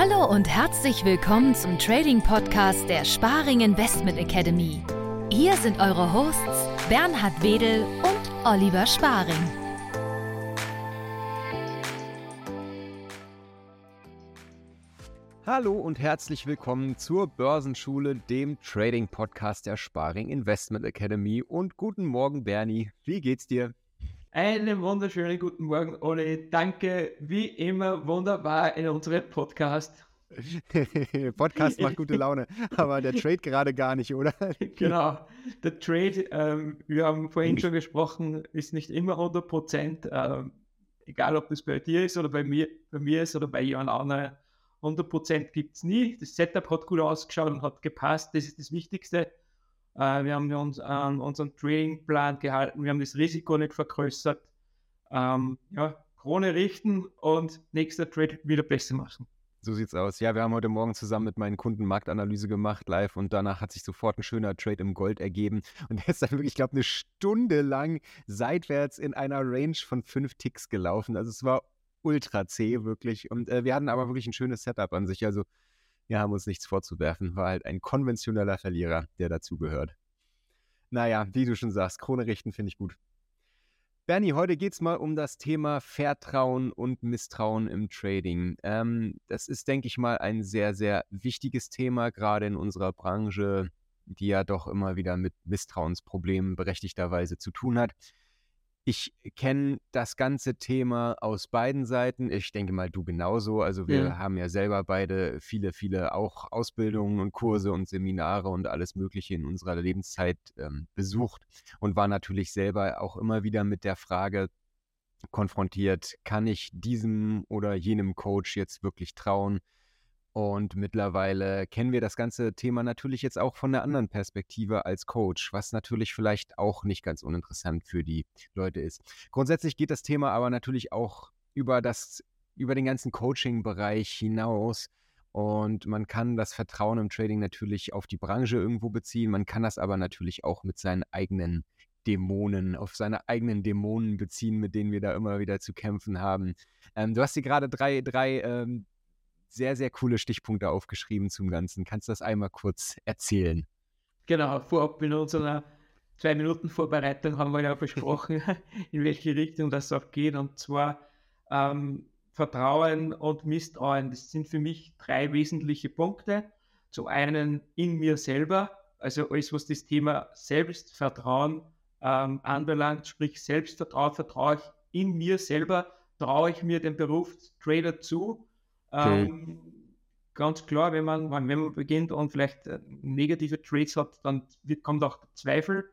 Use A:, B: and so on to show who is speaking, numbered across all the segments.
A: Hallo und herzlich willkommen zum Trading Podcast der Sparing Investment Academy. Hier sind eure Hosts Bernhard Wedel und Oliver Sparing.
B: Hallo und herzlich willkommen zur Börsenschule, dem Trading Podcast der Sparing Investment Academy und guten Morgen Bernie, wie geht's dir?
C: Einen wunderschönen guten Morgen, Olli. Danke, wie immer, wunderbar in unserem Podcast.
B: Podcast macht gute Laune, aber der Trade gerade gar nicht, oder?
C: genau, der Trade, ähm, wir haben vorhin schon gesprochen, ist nicht immer 100 Prozent, ähm, egal ob das bei dir ist oder bei mir, bei mir ist oder bei jemand anderem. 100 Prozent gibt es nie. Das Setup hat gut ausgeschaut und hat gepasst, das ist das Wichtigste. Äh, wir haben uns an unseren Tradingplan gehalten, wir haben das Risiko nicht vergrößert. Ähm, ja, Krone richten und nächster Trade wieder besser machen.
B: So sieht's aus. Ja, wir haben heute Morgen zusammen mit meinen Kunden Marktanalyse gemacht, live, und danach hat sich sofort ein schöner Trade im Gold ergeben. Und der ist dann wirklich, ich glaube, eine Stunde lang seitwärts in einer Range von fünf Ticks gelaufen. Also es war ultra zäh, wirklich. Und äh, wir hatten aber wirklich ein schönes Setup an sich. Also wir haben uns nichts vorzuwerfen. War halt ein konventioneller Verlierer, der dazugehört. Naja, wie du schon sagst, Krone richten finde ich gut. Bernie, heute geht es mal um das Thema Vertrauen und Misstrauen im Trading. Ähm, das ist, denke ich mal, ein sehr, sehr wichtiges Thema, gerade in unserer Branche, die ja doch immer wieder mit Misstrauensproblemen berechtigterweise zu tun hat. Ich kenne das ganze Thema aus beiden Seiten. Ich denke mal, du genauso. Also wir ja. haben ja selber beide viele, viele auch Ausbildungen und Kurse und Seminare und alles Mögliche in unserer Lebenszeit ähm, besucht und war natürlich selber auch immer wieder mit der Frage konfrontiert, kann ich diesem oder jenem Coach jetzt wirklich trauen? Und mittlerweile kennen wir das ganze Thema natürlich jetzt auch von der anderen Perspektive als Coach, was natürlich vielleicht auch nicht ganz uninteressant für die Leute ist. Grundsätzlich geht das Thema aber natürlich auch über das, über den ganzen Coaching-Bereich hinaus. Und man kann das Vertrauen im Trading natürlich auf die Branche irgendwo beziehen. Man kann das aber natürlich auch mit seinen eigenen Dämonen, auf seine eigenen Dämonen beziehen, mit denen wir da immer wieder zu kämpfen haben. Ähm, du hast hier gerade drei, drei ähm, sehr, sehr coole Stichpunkte aufgeschrieben zum Ganzen. Kannst du das einmal kurz erzählen?
C: Genau, vorab in unserer zwei Minuten Vorbereitung haben wir ja besprochen, in welche Richtung das auch geht. Und zwar ähm, Vertrauen und Misstrauen. Das sind für mich drei wesentliche Punkte. Zum einen in mir selber, also alles, was das Thema Selbstvertrauen ähm, anbelangt, sprich Selbstvertrauen, vertraue ich in mir selber, traue ich mir den Beruf Trader zu Ähm, ganz klar, wenn man, wenn man beginnt und vielleicht äh, negative Trades hat, dann wird, kommt auch Zweifel.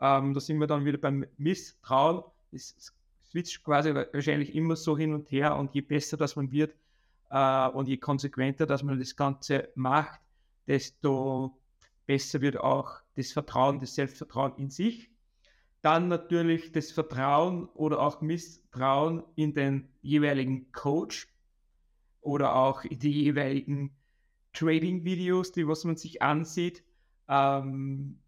C: Ähm, da sind wir dann wieder beim Misstrauen. Es switcht quasi wahrscheinlich immer so hin und her und je besser das man wird äh, und je konsequenter dass man das Ganze macht, desto besser wird auch das Vertrauen, das Selbstvertrauen in sich. Dann natürlich das Vertrauen oder auch Misstrauen in den jeweiligen Coach, oder auch die jeweiligen Trading-Videos, die was man sich ansieht. Ähm,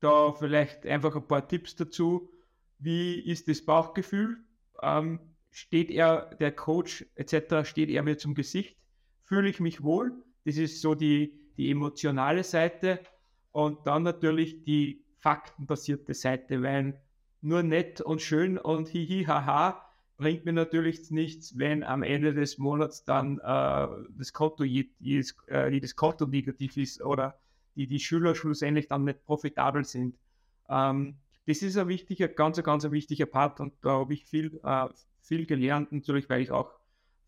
C: da vielleicht einfach ein paar Tipps dazu. Wie ist das Bauchgefühl? Ähm, steht er, der Coach etc., steht er mir zum Gesicht? Fühle ich mich wohl? Das ist so die, die emotionale Seite. Und dann natürlich die faktenbasierte Seite, weil nur nett und schön und hihi haha bringt mir natürlich nichts, wenn am Ende des Monats dann äh, das Konto jedes, äh, jedes Konto negativ ist oder die, die Schüler schlussendlich dann nicht profitabel sind. Ähm, das ist ein wichtiger, ganz, ganz ein wichtiger Part und da habe ich viel, äh, viel gelernt, natürlich, weil ich auch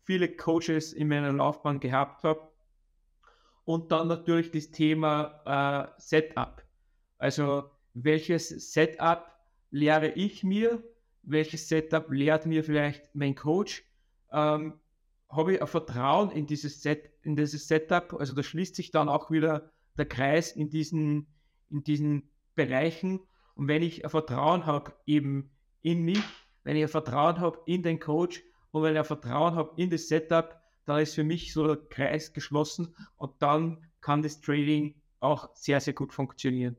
C: viele Coaches in meiner Laufbahn gehabt habe. Und dann natürlich das Thema äh, Setup. Also welches Setup lehre ich mir welches Setup lehrt mir vielleicht mein Coach? Ähm, habe ich ein Vertrauen in dieses, Set, in dieses Setup? Also da schließt sich dann auch wieder der Kreis in diesen, in diesen Bereichen. Und wenn ich ein Vertrauen habe eben in mich, wenn ich ein Vertrauen habe in den Coach und wenn ich ein Vertrauen habe in das Setup, dann ist für mich so der Kreis geschlossen und dann kann das Trading auch sehr, sehr gut funktionieren.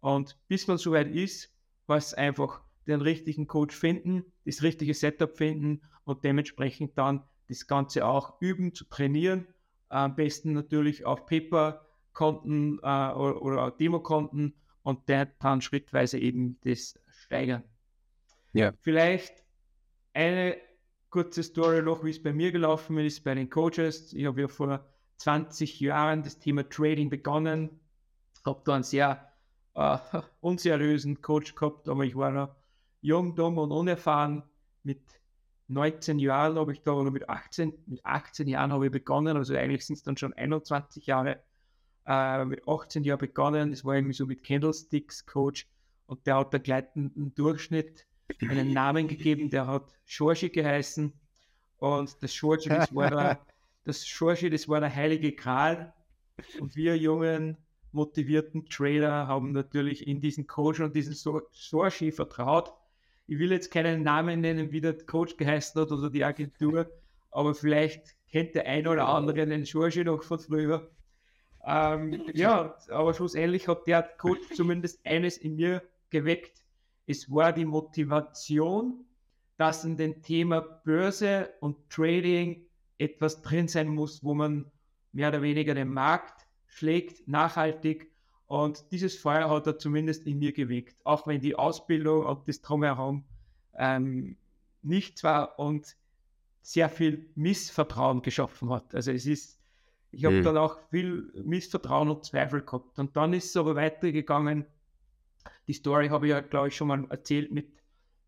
C: Und bis man soweit ist, was einfach den richtigen Coach finden, das richtige Setup finden und dementsprechend dann das Ganze auch üben, zu trainieren Am besten natürlich auf Paper-Konten äh, oder, oder Demo-Konten und dann schrittweise eben das steigern. Ja. Vielleicht eine kurze Story noch, wie es bei mir gelaufen ist, bei den Coaches. Ich habe ja vor 20 Jahren das Thema Trading begonnen, habe da einen sehr äh, unseriösen Coach gehabt, aber ich war noch jung, dumm und unerfahren. Mit 19 Jahren habe ich da, oder mit 18, mit 18 Jahren habe ich begonnen, also eigentlich sind es dann schon 21 Jahre, äh, mit 18 Jahren begonnen, das war irgendwie so mit Candlesticks Coach und der hat der gleitenden Durchschnitt einen Namen gegeben, der hat Schorshi geheißen und das Schorshi, das war der, das Schorshi, das war der heilige Gral und wir jungen, motivierten Trader haben natürlich in diesen Coach und diesen Schorshi vertraut. Ich will jetzt keinen Namen nennen, wie der Coach geheißen hat oder die Agentur, aber vielleicht kennt der ein oder andere den Schorshi noch von früher. Ähm, ja, aber schlussendlich hat der Coach zumindest eines in mir geweckt, es war die Motivation, dass in dem Thema Börse und Trading etwas drin sein muss, wo man mehr oder weniger den Markt schlägt, nachhaltig. Und dieses Feuer hat er zumindest in mir geweckt, auch wenn die Ausbildung und das Drumherum ähm, nicht war und sehr viel Missvertrauen geschaffen hat. Also es ist, ich habe mhm. dann auch viel Missvertrauen und Zweifel gehabt. Und dann ist es aber weitergegangen die Story habe ich ja, glaube ich, schon mal erzählt mit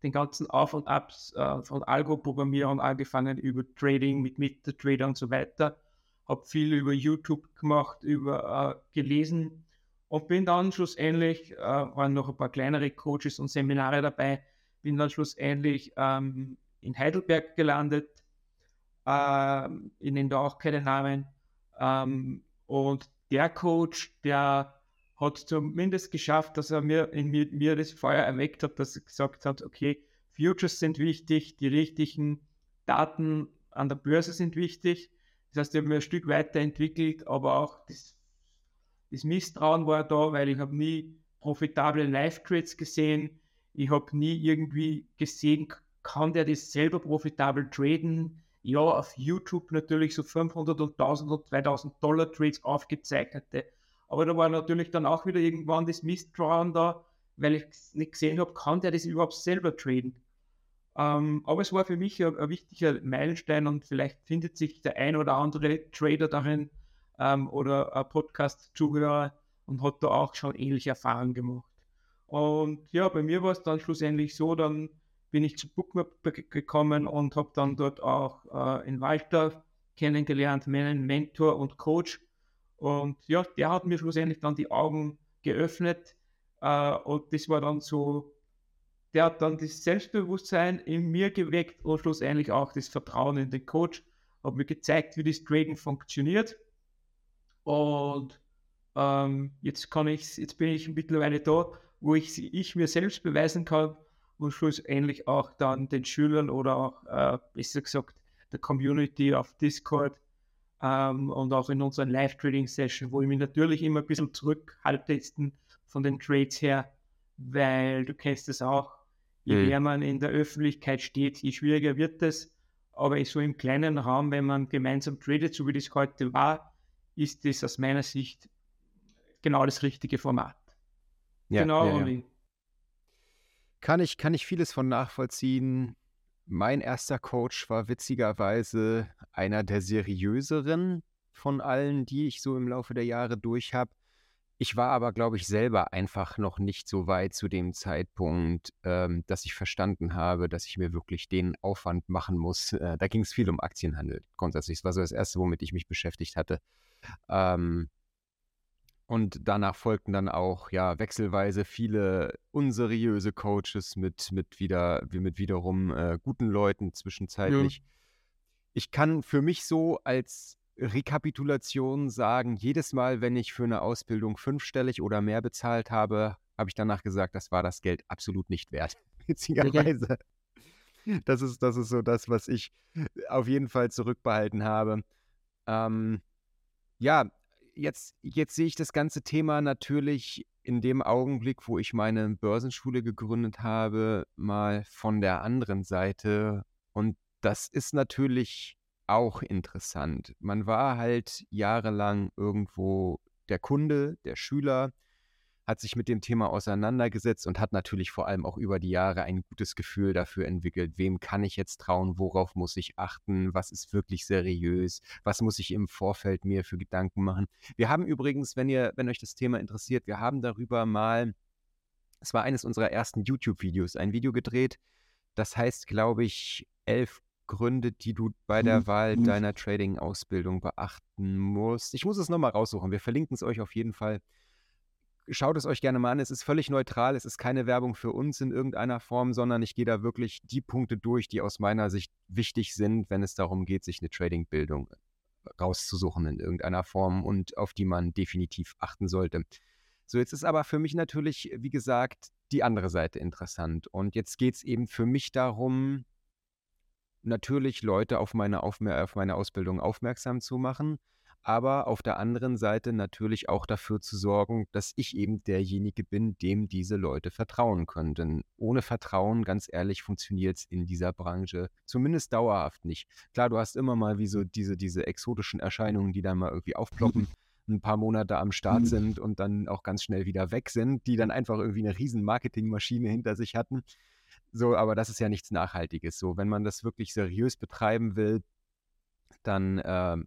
C: den ganzen Auf- und Abs äh, von Algo-Programmierung angefangen über Trading mit MetaTrader und so weiter. Habe viel über YouTube gemacht, über äh, gelesen und bin dann schlussendlich, äh, waren noch ein paar kleinere Coaches und Seminare dabei, bin dann schlussendlich ähm, in Heidelberg gelandet. Äh, ich nenne da auch keine Namen. Ähm, und der Coach, der hat zumindest geschafft, dass er mir in mir, mir das Feuer erweckt hat, dass er gesagt hat, okay, Futures sind wichtig, die richtigen Daten an der Börse sind wichtig. Das heißt, ich habe mir ein Stück weiterentwickelt, aber auch das, das Misstrauen war da, weil ich habe nie profitable Live-Trades gesehen. Ich habe nie irgendwie gesehen, kann der das selber profitabel traden? Ja, auf YouTube natürlich so 500 und 1000 und 2000 Dollar Trades aufgezeichnete aber da war natürlich dann auch wieder irgendwann das Misstrauen da, weil ich nicht gesehen habe, kann der das überhaupt selber traden. Ähm, aber es war für mich ein, ein, wichtiger Meilenstein und vielleicht findet sich der ein oder andere Trader darin ähm, oder ein Podcast-Zuhörer und hat da auch schon ähnliche Erfahrungen gemacht. Und ja, bei mir war es dann schlussendlich so, dann bin ich zu Bookmap gekommen und habe dann dort auch äh, in Walter kennengelernt, meinen Mentor und Coach, und ja, der hat mir schlussendlich dann die Augen geöffnet. Äh, und das war dann so, der hat dann das Selbstbewusstsein in mir geweckt und schlussendlich auch das Vertrauen in den Coach. Hat mir gezeigt, wie das Trading funktioniert. Und ähm, jetzt kann ich, jetzt bin ich mittlerweile da, wo ich, ich mir selbst beweisen kann und schlussendlich auch dann den Schülern oder auch, äh, besser gesagt, der Community auf Discord ähm, und auch in unseren Live-Trading-Sessions, wo ich mich natürlich immer ein bisschen zurückhalte von den Trades her, weil du kennst es auch, je mhm. mehr man in der Öffentlichkeit steht, je schwieriger wird es. Aber so im kleinen Raum, wenn man gemeinsam tradet, so wie das heute war, ist das aus meiner Sicht genau das richtige Format.
B: Ja, genau, ja, ja. Kann ich, kann ich vieles von nachvollziehen. Mein erster Coach war witzigerweise einer der seriöseren von allen, die ich so im Laufe der Jahre durch habe. Ich war aber, glaube ich, selber einfach noch nicht so weit zu dem Zeitpunkt, ähm, dass ich verstanden habe, dass ich mir wirklich den Aufwand machen muss. Äh, da ging es viel um Aktienhandel grundsätzlich. Das war so das Erste, womit ich mich beschäftigt hatte. Ähm, und danach folgten dann auch ja wechselweise viele unseriöse Coaches mit, mit, wieder, mit wiederum äh, guten Leuten zwischenzeitlich. Ja. Ich kann für mich so als Rekapitulation sagen, jedes Mal, wenn ich für eine Ausbildung fünfstellig oder mehr bezahlt habe, habe ich danach gesagt, das war das Geld absolut nicht wert. Witzigerweise. Das ist, das ist so das, was ich auf jeden Fall zurückbehalten habe. Ähm, ja, jetzt, jetzt sehe ich das ganze Thema natürlich in dem Augenblick, wo ich meine Börsenschule gegründet habe, mal von der anderen Seite. Und das ist natürlich auch interessant. Man war halt jahrelang irgendwo der Kunde, der Schüler, hat sich mit dem Thema auseinandergesetzt und hat natürlich vor allem auch über die Jahre ein gutes Gefühl dafür entwickelt, wem kann ich jetzt trauen, worauf muss ich achten, was ist wirklich seriös, was muss ich im Vorfeld mir für Gedanken machen. Wir haben übrigens, wenn ihr, wenn euch das Thema interessiert, wir haben darüber mal, es war eines unserer ersten YouTube-Videos, ein Video gedreht, das heißt, glaube ich, elf Gründe, die du bei der mhm. Wahl mhm. deiner Trading-Ausbildung beachten musst. Ich muss es nochmal raussuchen. Wir verlinken es euch auf jeden Fall schaut es euch gerne mal an. Es ist völlig neutral. Es ist keine Werbung für uns in irgendeiner Form, sondern ich gehe da wirklich die Punkte durch, die aus meiner Sicht wichtig sind, wenn es darum geht, sich eine Trading-Bildung rauszusuchen in irgendeiner Form und auf die man definitiv achten sollte. So, jetzt ist aber für mich natürlich, wie gesagt, die andere Seite interessant. Und jetzt geht es eben für mich darum, natürlich Leute auf meine, auf meine Ausbildung aufmerksam zu machen aber auf der anderen Seite natürlich auch dafür zu sorgen, dass ich eben derjenige bin, dem diese Leute vertrauen können. Denn ohne Vertrauen, ganz ehrlich, funktioniert es in dieser Branche zumindest dauerhaft nicht. Klar, du hast immer mal wie so diese, diese exotischen Erscheinungen, die dann mal irgendwie aufploppen. ein paar Monate am Start mhm. sind und dann auch ganz schnell wieder weg sind, die dann einfach irgendwie eine riesen Marketingmaschine hinter sich hatten. So, aber das ist ja nichts Nachhaltiges. So, wenn man das wirklich seriös betreiben will, dann äh,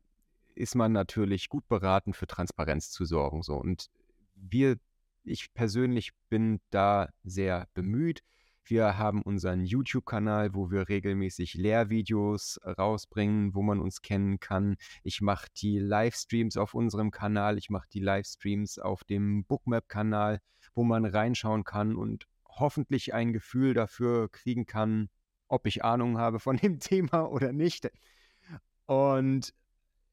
B: ist man natürlich gut beraten, für Transparenz zu sorgen. So. Und wir, ich persönlich bin da sehr bemüht. Wir haben unseren YouTube-Kanal, wo wir regelmäßig Lehrvideos rausbringen, wo man uns kennen kann. Ich mache die Livestreams auf unserem Kanal, ich mache die Livestreams auf dem Bookmap-Kanal, wo man reinschauen kann und hoffentlich ein Gefühl dafür kriegen kann, ob ich Ahnung habe von dem Thema oder nicht. Und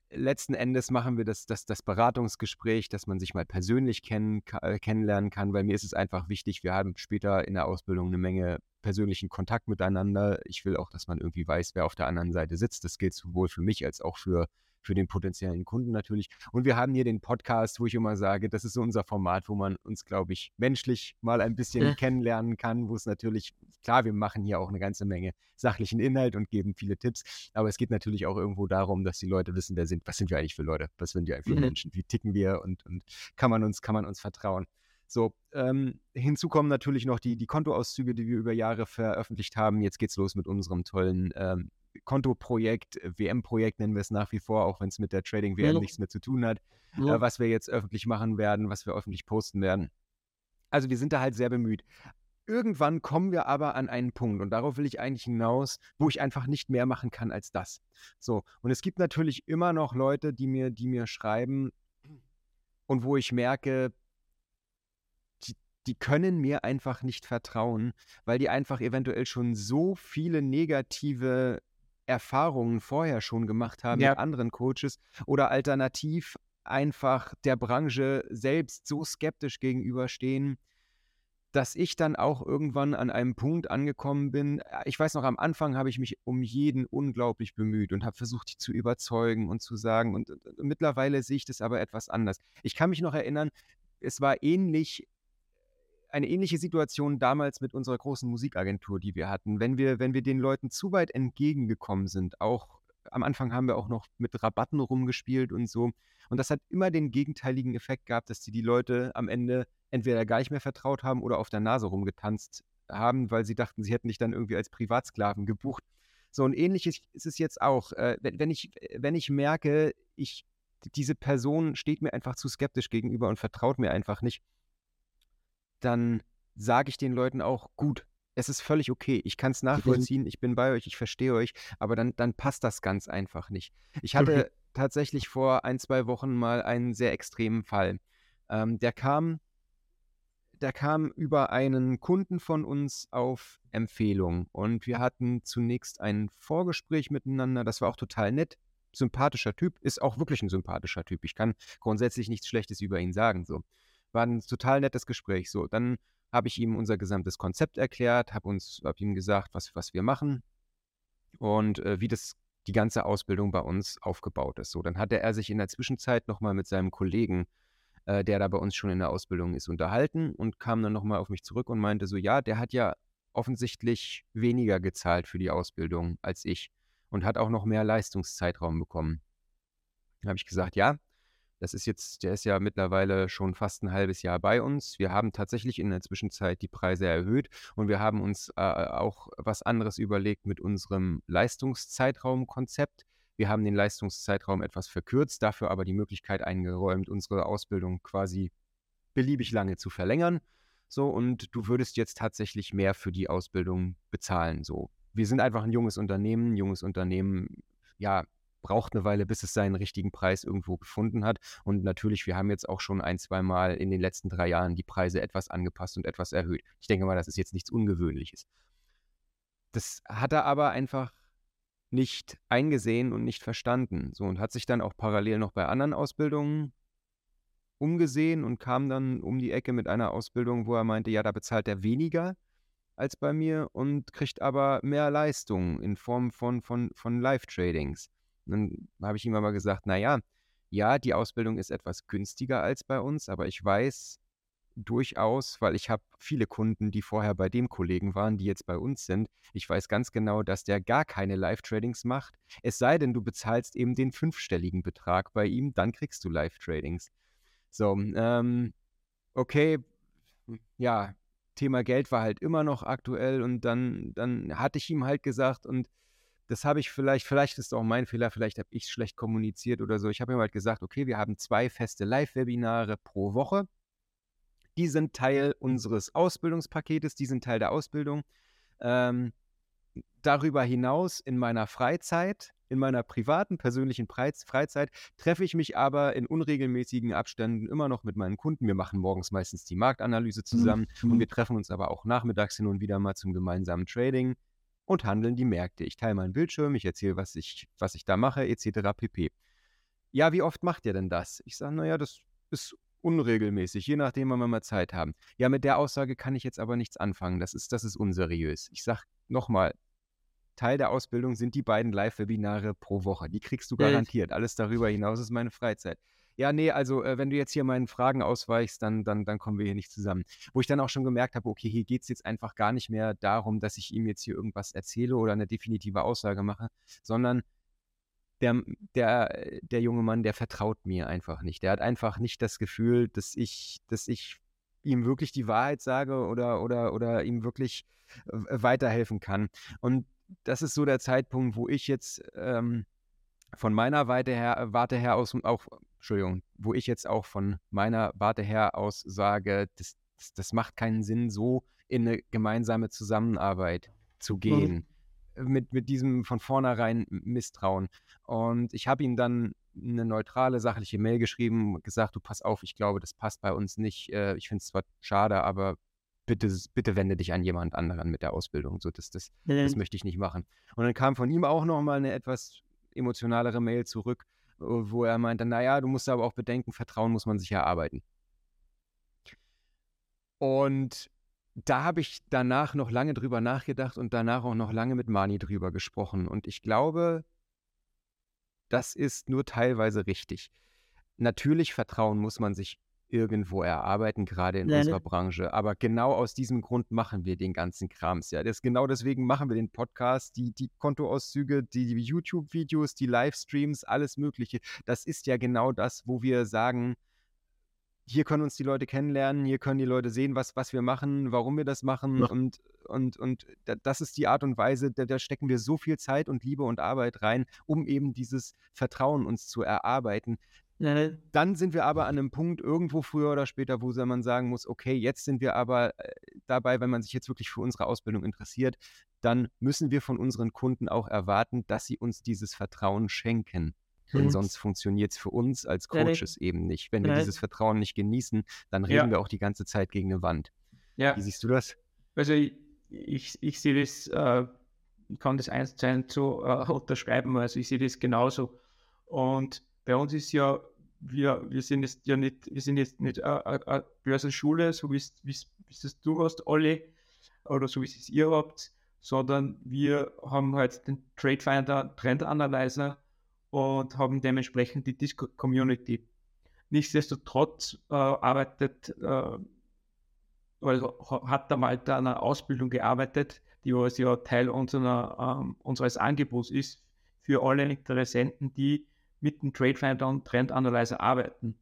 B: letzten Endes machen wir das, das, das Beratungsgespräch, dass man sich mal persönlich kennen, äh, kennenlernen kann, weil mir ist es einfach wichtig, wir haben später in der Ausbildung eine Menge persönlichen Kontakt miteinander. Ich will auch, dass man irgendwie weiß, wer auf der anderen Seite sitzt. Das gilt sowohl für mich als auch für für den potenziellen Kunden natürlich. Und wir haben hier den Podcast, wo ich immer sage, das ist so unser Format, wo man uns, glaube ich, menschlich mal ein bisschen ja. kennenlernen kann, wo es natürlich, klar, wir machen hier auch eine ganze Menge sachlichen Inhalt und geben viele Tipps, aber es geht natürlich auch irgendwo darum, dass die Leute wissen, wer sind, was sind wir eigentlich für Leute, was sind wir eigentlich für mhm. Menschen, wie ticken wir und, und kann man uns, kann man uns vertrauen. So, ähm, hinzu kommen natürlich noch die, die Kontoauszüge, die wir über Jahre veröffentlicht haben. Jetzt geht's los mit unserem tollen ähm, Kontoprojekt, äh, WM-Projekt nennen wir es nach wie vor, auch wenn es mit der Trading-WM ja. nichts mehr zu tun hat, ja. äh, was wir jetzt öffentlich machen werden, was wir öffentlich posten werden. Also wir sind da halt sehr bemüht. Irgendwann kommen wir aber an einen Punkt, und darauf will ich eigentlich hinaus, wo ich einfach nicht mehr machen kann als das. So, und es gibt natürlich immer noch Leute, die mir, die mir schreiben und wo ich merke, die können mir einfach nicht vertrauen, weil die einfach eventuell schon so viele negative Erfahrungen vorher schon gemacht haben ja. mit anderen Coaches oder alternativ einfach der Branche selbst so skeptisch gegenüberstehen, dass ich dann auch irgendwann an einem Punkt angekommen bin. Äh, ich weiß noch, am Anfang habe ich mich um jeden unglaublich bemüht und habe versucht, die zu überzeugen und zu sagen. Und, und, und mittlerweile sehe ich das aber etwas anders. Ich kann mich noch erinnern, es war ähnlich eine ähnliche Situation damals mit unserer großen Musikagentur, die wir hatten. Wenn wir, wenn wir den Leuten zu weit entgegengekommen sind, auch am Anfang haben wir auch noch mit Rabatten rumgespielt und so. Und das hat immer den gegenteiligen Effekt gehabt, dass die, die Leute am Ende entweder gar nicht mehr vertraut haben oder auf der Nase rumgetanzt haben, weil sie dachten, sie hätten dich dann irgendwie als Privatsklaven gebucht. So und ähnliches ist es jetzt auch. Äh, wenn, wenn, ich, wenn ich merke, ich, diese Person steht mir einfach zu skeptisch gegenüber und vertraut mir einfach nicht, dann sage ich den Leuten auch, gut, es ist völlig okay. Ich kann es nachvollziehen, ich bin bei euch, ich verstehe euch, aber dann, dann passt das ganz einfach nicht. Ich hatte okay. tatsächlich vor ein, zwei Wochen mal einen sehr extremen Fall. Ähm, der kam, der kam über einen Kunden von uns auf Empfehlung und wir hatten zunächst ein Vorgespräch miteinander. Das war auch total nett. Sympathischer Typ, ist auch wirklich ein sympathischer Typ. Ich kann grundsätzlich nichts Schlechtes über ihn sagen. So. War ein total nettes Gespräch. So, dann habe ich ihm unser gesamtes Konzept erklärt, habe uns, habe ihm gesagt, was, was wir machen und äh, wie das die ganze Ausbildung bei uns aufgebaut ist. So, dann hatte er sich in der Zwischenzeit nochmal mit seinem Kollegen, äh, der da bei uns schon in der Ausbildung ist, unterhalten und kam dann nochmal auf mich zurück und meinte so, ja, der hat ja offensichtlich weniger gezahlt für die Ausbildung als ich. und hat auch noch mehr Leistungszeitraum bekommen. Da habe ich gesagt, ja, das ist jetzt, der ist ja mittlerweile schon fast ein halbes Jahr bei uns. Wir haben tatsächlich in der Zwischenzeit die Preise erhöht und wir haben uns äh, auch was anderes überlegt mit unserem Leistungszeitraumkonzept. Wir haben den Leistungszeitraum etwas verkürzt, dafür aber die Möglichkeit eingeräumt, unsere Ausbildung quasi beliebig lange zu verlängern. So, und du würdest jetzt tatsächlich mehr für die Ausbildung bezahlen. So, wir sind einfach ein junges Unternehmen. Ein junges Unternehmen, ja, braucht eine Weile, bis es seinen richtigen Preis irgendwo gefunden hat. Und natürlich, wir haben jetzt auch schon ein, zwei Mal in den letzten drei Jahren die Preise etwas angepasst und etwas erhöht. Ich denke mal, das ist jetzt nichts Ungewöhnliches. Das hat er aber einfach nicht eingesehen und nicht verstanden. So und hat sich dann auch parallel noch bei anderen Ausbildungen umgesehen und kam dann um die Ecke mit einer Ausbildung, wo er meinte, ja, da bezahlt er weniger als bei mir und kriegt aber mehr Leistung in Form von, von, von Live-Tradings. Dann habe ich ihm aber gesagt, naja, ja, die Ausbildung ist etwas günstiger als bei uns, aber ich weiß durchaus, weil ich habe viele Kunden, die vorher bei dem Kollegen waren, die jetzt bei uns sind. Ich weiß ganz genau, dass der gar keine Live-Tradings macht. Es sei denn, du bezahlst eben den fünfstelligen Betrag bei ihm, dann kriegst du Live-Tradings. So, ähm, okay, ja, Thema Geld war halt immer noch aktuell und dann, dann hatte ich ihm halt gesagt und das habe ich vielleicht, vielleicht ist es auch mein Fehler, vielleicht habe ich es schlecht kommuniziert oder so. Ich habe ihm halt gesagt, okay, wir haben zwei feste Live-Webinare pro Woche. Die sind Teil unseres Ausbildungspaketes, die sind Teil der Ausbildung. Ähm, darüber hinaus in meiner Freizeit in meiner privaten, persönlichen Freizeit treffe ich mich aber in unregelmäßigen Abständen immer noch mit meinen Kunden. Wir machen morgens meistens die Marktanalyse zusammen mhm. und wir treffen uns aber auch nachmittags hin und wieder mal zum gemeinsamen Trading und handeln die Märkte. Ich teile meinen Bildschirm, ich erzähle, was ich, was ich da mache, etc. pp. Ja, wie oft macht ihr denn das? Ich sage, naja, das ist unregelmäßig, je nachdem, wann wir mal Zeit haben. Ja, mit der Aussage kann ich jetzt aber nichts anfangen. Das ist, das ist unseriös. Ich sage nochmal, Teil der Ausbildung sind die beiden Live-Webinare pro Woche. Die kriegst du garantiert. Alles darüber hinaus ist meine Freizeit. Ja, nee, also äh, wenn du jetzt hier meinen Fragen ausweichst, dann, dann, dann kommen wir hier nicht zusammen. Wo ich dann auch schon gemerkt habe, okay, hier geht es jetzt einfach gar nicht mehr darum, dass ich ihm jetzt hier irgendwas erzähle oder eine definitive Aussage mache, sondern der, der, der junge Mann, der vertraut mir einfach nicht. Der hat einfach nicht das Gefühl, dass ich, dass ich ihm wirklich die Wahrheit sage oder, oder, oder ihm wirklich äh, weiterhelfen kann. Und das ist so der Zeitpunkt, wo ich jetzt ähm, von meiner Warte her, äh, Warte her aus auch, Entschuldigung, wo ich jetzt auch von meiner Warte her aus sage, das, das, das macht keinen Sinn, so in eine gemeinsame Zusammenarbeit zu mhm. gehen. Mhm. Mit, mit diesem von vornherein Misstrauen. Und ich habe ihm dann eine neutrale, sachliche Mail geschrieben, gesagt, du pass auf, ich glaube, das passt bei uns nicht. Äh, ich finde es zwar schade, aber bitte, bitte wende dich an jemand anderen mit der Ausbildung. So, das, das, mhm. das möchte ich nicht machen. Und dann kam von ihm auch nochmal eine etwas emotionalere Mail zurück, wo er meinte, naja, du musst aber auch bedenken, Vertrauen muss man sich erarbeiten. Und da habe ich danach noch lange drüber nachgedacht und danach auch noch lange mit Mani drüber gesprochen. Und ich glaube, das ist nur teilweise richtig. Natürlich, Vertrauen muss man sich irgendwo erarbeiten, gerade in ja, unserer? Branche. Aber genau aus diesem Grund machen wir den ganzen Krams. Ja, das, genau deswegen machen wir den Podcast, die, die Kontoauszüge, die, die YouTube-Videos, die Livestreams, alles Mögliche. Das ist ja genau das, wo wir sagen, hier können uns die Leute kennenlernen, hier können die Leute sehen, was, was wir machen, warum wir das machen. Ja. Und, und, und das ist die Art und Weise, da, da, stecken wir so viel Zeit und Liebe und Arbeit rein, um eben dieses Vertrauen uns zu erarbeiten. Ne? Dann sind wir aber an einem Punkt irgendwo früher oder später, wo man sagen muss, okay, jetzt sind wir aber äh, dabei, wenn man sich jetzt wirklich für unsere Ausbildung interessiert, dann müssen wir von unseren Kunden auch erwarten, dass sie uns dieses Vertrauen schenken. Denn mhm. sonst funktioniert es für uns als Coaches ja, eben nicht. Wenn wir dieses Vertrauen nicht genießen, dann reden ja. wir auch die ganze Zeit gegen eine Wand. Ja. Wie siehst du das?
C: Also ich, ich, ich sehe das, äh, kann das eins zu eins so äh, unterschreiben, also ich sehe das genauso. Und bei uns ist ja, wir, wir sind jetzt ja nicht, wir sind jetzt nicht eine Börsenschule, so wie es du hast, alle, oder so wie es ihr habt, sondern wir haben halt den Trade Finder Trend Analyzer und haben dementsprechend die Discord-Community. Nichtsdestotrotz äh, arbeitet, äh, also hat der Malta an einer Ausbildung gearbeitet, die was ja Teil unserer, ähm, unseres Angebots ist für alle Interessenten, die mit dem Trade Finder und Trend Analyzer arbeiten.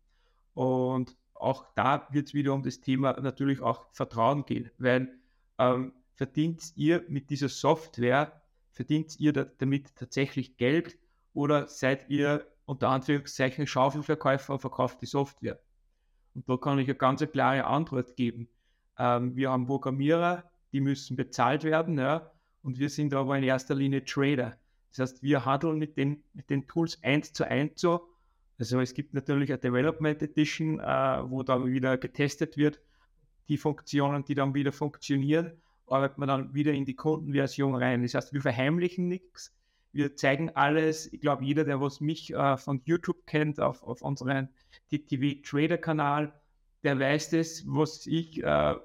C: Und auch da wird es wieder um das Thema natürlich auch Vertrauen gehen, weil ähm, verdient ihr mit dieser Software, verdient ihr da, damit tatsächlich Geld oder seid ihr unter Anführungszeichen Schaufelverkäufer und verkauft die Software? Und da kann ich eine ganz klare Antwort geben. Ähm, wir haben Programmierer, die müssen bezahlt werden, ja, und wir sind aber in erster Linie Trader. Das heißt, wir handeln mit den, mit den Tools eins zu eins so. Also es gibt natürlich eine Development Edition, äh, wo dann wieder getestet wird, die Funktionen, die dann wieder funktionieren, arbeitet man dann wieder in die Kundenversion rein. Das heißt, wir verheimlichen nichts. Wir zeigen alles. Ich glaube, jeder, der was mich äh, von YouTube kennt, auf, auf unserem TTV Trader Kanal, der weiß das, was ich äh,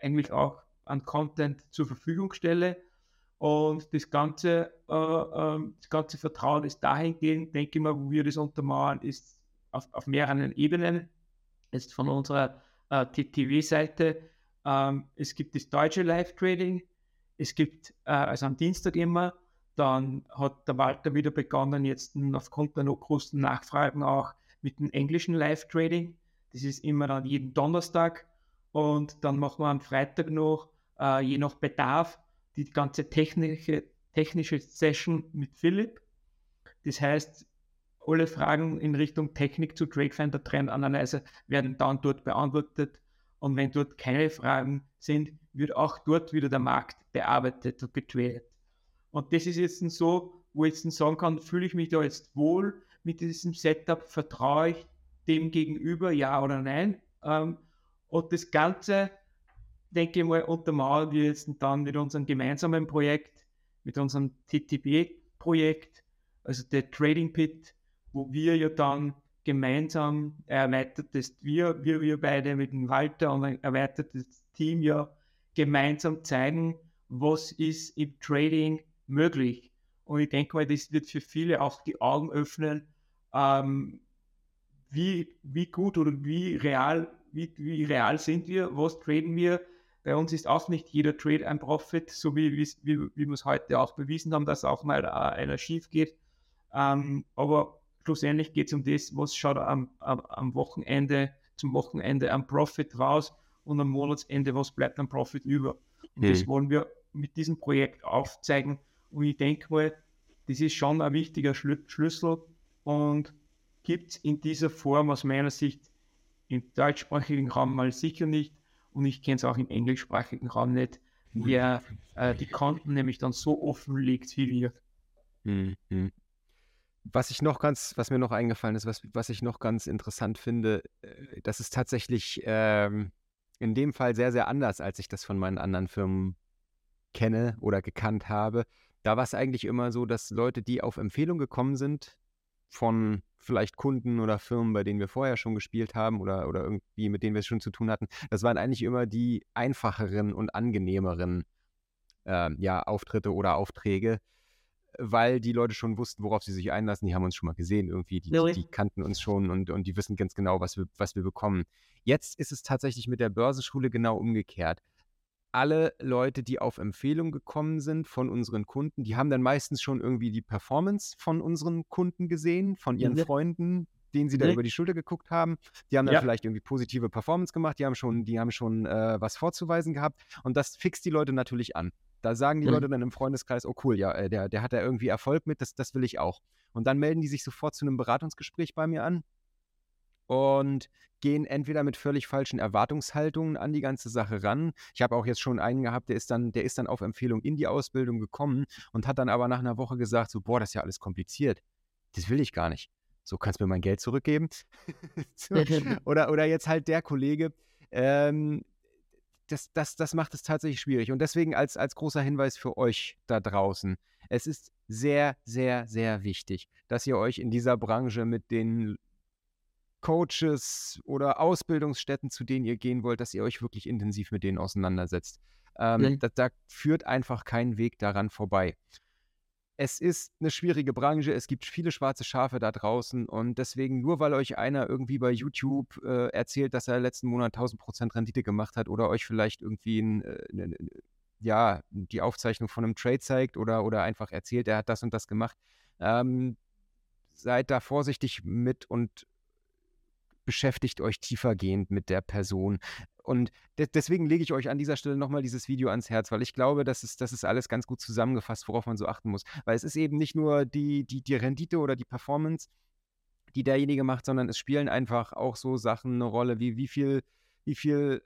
C: eigentlich auch an Content zur Verfügung stelle. Und das ganze, äh, äh, das ganze Vertrauen ist dahingehend, denke ich mal, wo wir das untermauern, ist auf, auf mehreren Ebenen. Jetzt von unserer äh, TTW-Seite. Ähm, es gibt das deutsche Live-Trading. Es gibt, äh, also am Dienstag immer, dann hat der Walter wieder begonnen, jetzt aufgrund der noch großen Nachfragen auch mit dem englischen Live-Trading. Das ist immer dann jeden Donnerstag. Und dann machen wir am Freitag noch, äh, je nach Bedarf, die ganze technische, technische Session mit Philipp. Das heißt, alle Fragen in Richtung Technik zu TradeFinder Trendanalyse werden dann dort beantwortet. Und wenn dort keine Fragen sind, wird auch dort wieder der Markt bearbeitet und getradet. Und das ist jetzt so, wo ich jetzt sagen kann, fühle ich mich da jetzt wohl mit diesem Setup, vertraue ich dem gegenüber, ja oder nein. Ähm, und das Ganze denke ich mal, untermauern wir jetzt dann mit unserem gemeinsamen Projekt, mit unserem TTB-Projekt, also der Trading Pit, wo wir ja dann gemeinsam erweitertes, wir, wir, wir beide mit dem Walter und ein erweitertes Team ja gemeinsam zeigen, was ist im Trading möglich. Und ich denke mal, das wird für viele auch die Augen öffnen, ähm, wie, wie gut oder wie real, wie, wie real sind wir, was traden wir, bei uns ist auch nicht jeder Trade ein Profit, so wie, wie, wie wir es heute auch bewiesen haben, dass auch mal äh, einer schief geht. Ähm, aber schlussendlich geht es um das, was schaut am, am, am, Wochenende, zum Wochenende am Profit raus und am Monatsende, was bleibt am Profit über. Und mhm. das wollen wir mit diesem Projekt aufzeigen. Und ich denke mal, das ist schon ein wichtiger Schlü Schlüssel und gibt es in dieser Form aus meiner Sicht im deutschsprachigen Raum mal sicher nicht und ich kenne es auch im englischsprachigen Raum nicht, wer äh, die Konten nämlich dann so offen legt wie wir.
B: Mhm. Was ich noch ganz, was mir noch eingefallen ist, was, was ich noch ganz interessant finde, äh, das ist tatsächlich ähm, in dem Fall sehr, sehr anders, als ich das von meinen anderen Firmen kenne oder gekannt habe. Da war es eigentlich immer so, dass Leute, die auf Empfehlung gekommen sind, von vielleicht Kunden oder Firmen, bei denen wir vorher schon gespielt haben oder, oder irgendwie mit denen wir es schon zu tun hatten, das waren eigentlich immer die einfacheren und angenehmeren äh, ja, Auftritte oder Aufträge, weil die Leute schon wussten, worauf sie sich einlassen. Die haben uns schon mal gesehen irgendwie, die, die, die kannten uns schon und, und die wissen ganz genau, was wir, was wir bekommen. Jetzt ist es tatsächlich mit der Börsenschule genau umgekehrt alle Leute, die auf Empfehlung gekommen sind von unseren Kunden, die haben dann meistens schon irgendwie die Performance von unseren Kunden gesehen, von ihren ja. Freunden, denen sie da ja. über die Schulter geguckt haben. Die haben dann ja. vielleicht irgendwie positive Performance gemacht, die haben schon, die haben schon äh, was vorzuweisen gehabt und das fixt die Leute natürlich an. Da sagen die mhm. Leute dann im Freundeskreis, oh cool, ja, äh, der, der hat da irgendwie Erfolg mit, das, das will ich auch. Und dann melden die sich sofort zu einem Beratungsgespräch bei mir an und gehen entweder mit völlig falschen Erwartungshaltungen an die ganze Sache ran. Ich habe auch jetzt schon einen gehabt, der ist dann, der ist dann auf Empfehlung in die Ausbildung gekommen und hat dann aber nach einer Woche gesagt, so, boah, das ist ja alles kompliziert. Das will ich gar nicht. So, kannst du mir mein Geld zurückgeben? oder, oder jetzt halt der Kollege, ähm, das, das, das macht es tatsächlich schwierig. Und deswegen als, als großer Hinweis für euch da draußen. Es ist sehr, sehr, sehr wichtig, dass ihr euch in dieser Branche mit den Coaches oder Ausbildungsstätten, zu denen ihr gehen wollt, dass ihr euch wirklich intensiv mit denen auseinandersetzt. Ähm, mhm. da, da führt einfach kein Weg daran vorbei. Es ist eine schwierige Branche, es gibt viele schwarze Schafe da draußen und deswegen, nur weil euch einer irgendwie bei YouTube äh, erzählt, dass er letzten Monat 1000% Rendite gemacht hat oder euch vielleicht irgendwie ein, äh, ne, ne, ja, die Aufzeichnung von einem Trade zeigt oder, oder einfach erzählt, er hat das und das gemacht, Ähm, seid da vorsichtig mit und beschäftigt euch tiefergehend mit der Person. Und de deswegen lege ich euch an dieser Stelle nochmal dieses Video ans Herz, weil ich glaube, das ist, das ist alles ganz gut zusammengefasst, worauf man so achten muss. Weil es ist eben nicht nur die, die, die Rendite oder die Performance, die derjenige macht, sondern es spielen einfach auch so Sachen eine Rolle, wie wie viel, wie viel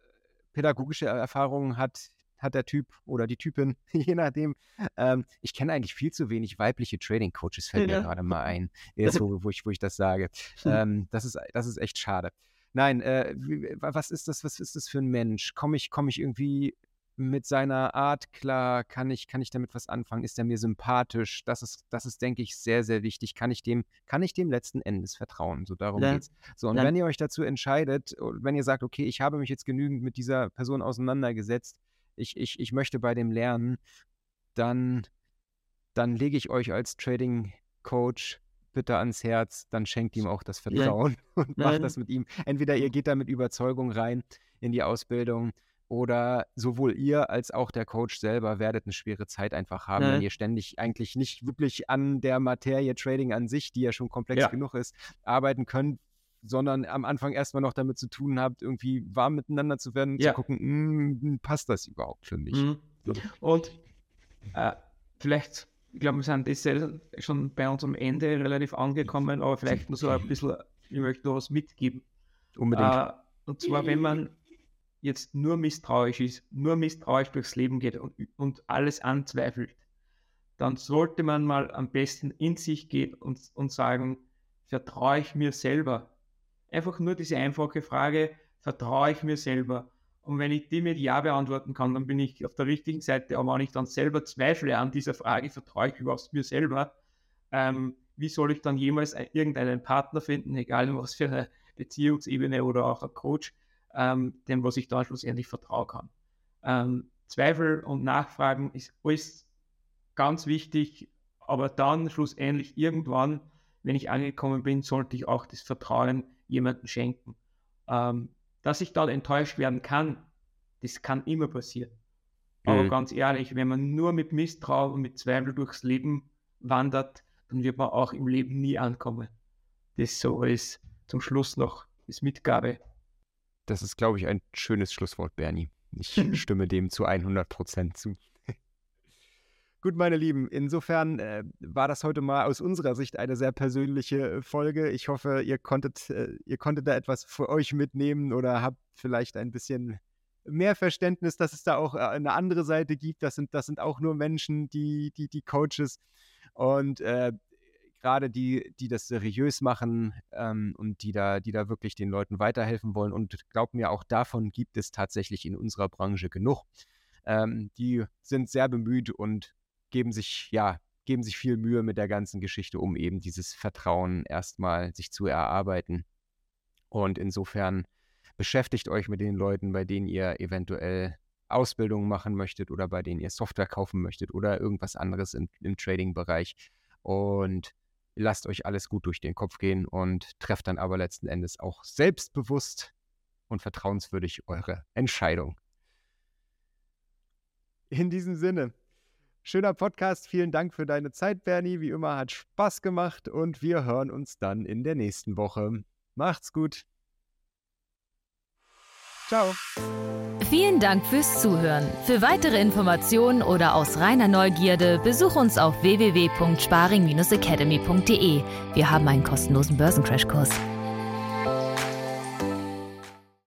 B: pädagogische Erfahrung hat hat der Typ oder die Typin, je nachdem. Ähm, ich kenne eigentlich viel zu wenig weibliche Trading Coaches, fällt ja. mir gerade mal ein, so, wo, ich, wo ich das sage. Ähm, das, ist, das ist echt schade. Nein, äh, was ist das, was ist das für ein Mensch? Komme ich, komm ich irgendwie mit seiner Art klar? Kann ich, kann ich damit was anfangen? Ist er mir sympathisch? Das ist, das ist, denke ich, sehr, sehr wichtig. Kann ich dem, kann ich dem letzten Endes vertrauen? So darum ja. geht's. So, und ja. wenn ihr euch dazu entscheidet, wenn ihr sagt, okay, ich habe mich jetzt genügend mit dieser Person auseinandergesetzt, ich, ich, ich möchte bei dem lernen, dann, dann lege ich euch als Trading Coach bitte ans Herz, dann schenkt ihm auch das Vertrauen ja. und macht das mit ihm. Entweder ihr geht da mit Überzeugung rein in die Ausbildung oder sowohl ihr als auch der Coach selber werdet eine schwere Zeit einfach haben, ja. wenn ihr ständig eigentlich nicht wirklich an der Materie Trading an sich, die ja schon komplex ja. genug ist, arbeiten könnt, sondern am Anfang erstmal noch damit zu tun habt, irgendwie warm miteinander zu werden, ja. zu gucken, mh, hm, passt das überhaupt für mich? Mhm.
C: Und äh, vielleicht, ich glaube, wir sind das schon bei uns am Ende relativ angekommen, aber vielleicht nur so ein bisschen, ich möchte noch was mitgeben.
B: Unbedingt.
C: Äh, und zwar, wenn man jetzt nur misstrauisch ist, nur misstrauisch durchs Leben geht und, und alles anzweifelt, dann sollte man mal am besten in sich gehen und, und sagen, vertraue ich mir selber? Einfach nur diese einfache Frage, vertraue ich mir selber? Und wenn ich die mit Ja beantworten kann, dann bin ich auf der richtigen Seite. Aber wenn ich dann selber zweifle an dieser Frage, vertraue ich überhaupt mir selber, ähm, wie soll ich dann jemals irgendeinen Partner finden, egal in was für eine Beziehungsebene oder auch ein Coach, ähm, dem was ich dann schlussendlich vertrauen kann. Ähm, Zweifel und Nachfragen ist alles ganz wichtig, aber dann schlussendlich irgendwann, wenn ich angekommen bin, sollte ich auch das Vertrauen jemandem schenken. Ähm, dass ich dann enttäuscht werden kann, das kann immer passieren. Aber mhm. ganz ehrlich, wenn man nur mit Misstrauen und mit Zweifel durchs Leben wandert, dann wird man auch im Leben nie ankommen. Das so ist zum Schluss noch das Mitgabe.
B: Das ist, glaube ich, ein schönes Schlusswort, Bernie. Ich stimme dem zu 100 Prozent zu. Gut, meine Lieben, insofern äh, war das heute mal aus unserer Sicht eine sehr persönliche äh, Folge. Ich hoffe, ihr konntet, äh, ihr konntet da etwas für euch mitnehmen oder habt vielleicht ein bisschen mehr Verständnis, dass es da auch äh, eine andere Seite gibt. Das sind, das sind auch nur Menschen, die, die, die Coaches und äh, gerade die, die das seriös machen ähm, und die da, die da wirklich den Leuten weiterhelfen wollen. Und glaubt mir, auch davon gibt es tatsächlich in unserer Branche genug. Ähm, die sind sehr bemüht und geben sich, ja, geben sich viel Mühe mit der ganzen Geschichte, um eben dieses Vertrauen erstmal sich zu erarbeiten. Und insofern beschäftigt euch mit den Leuten, bei denen ihr eventuell Ausbildungen machen möchtet oder bei denen ihr Software kaufen möchtet oder irgendwas anderes im, im Trading-Bereich. Und lasst euch alles gut durch den Kopf gehen und trefft dann aber letzten Endes auch selbstbewusst und vertrauenswürdig eure Entscheidung. In diesem Sinne, Schöner Podcast. Vielen Dank für deine Zeit, Bernie. Wie immer hat Spaß gemacht und wir hören uns dann in der nächsten Woche. Macht's gut. Ciao.
A: Vielen Dank fürs Zuhören. Für weitere Informationen oder aus reiner Neugierde besuch uns auf www.sparing-academy.de. Wir haben einen kostenlosen Börsencrashkurs.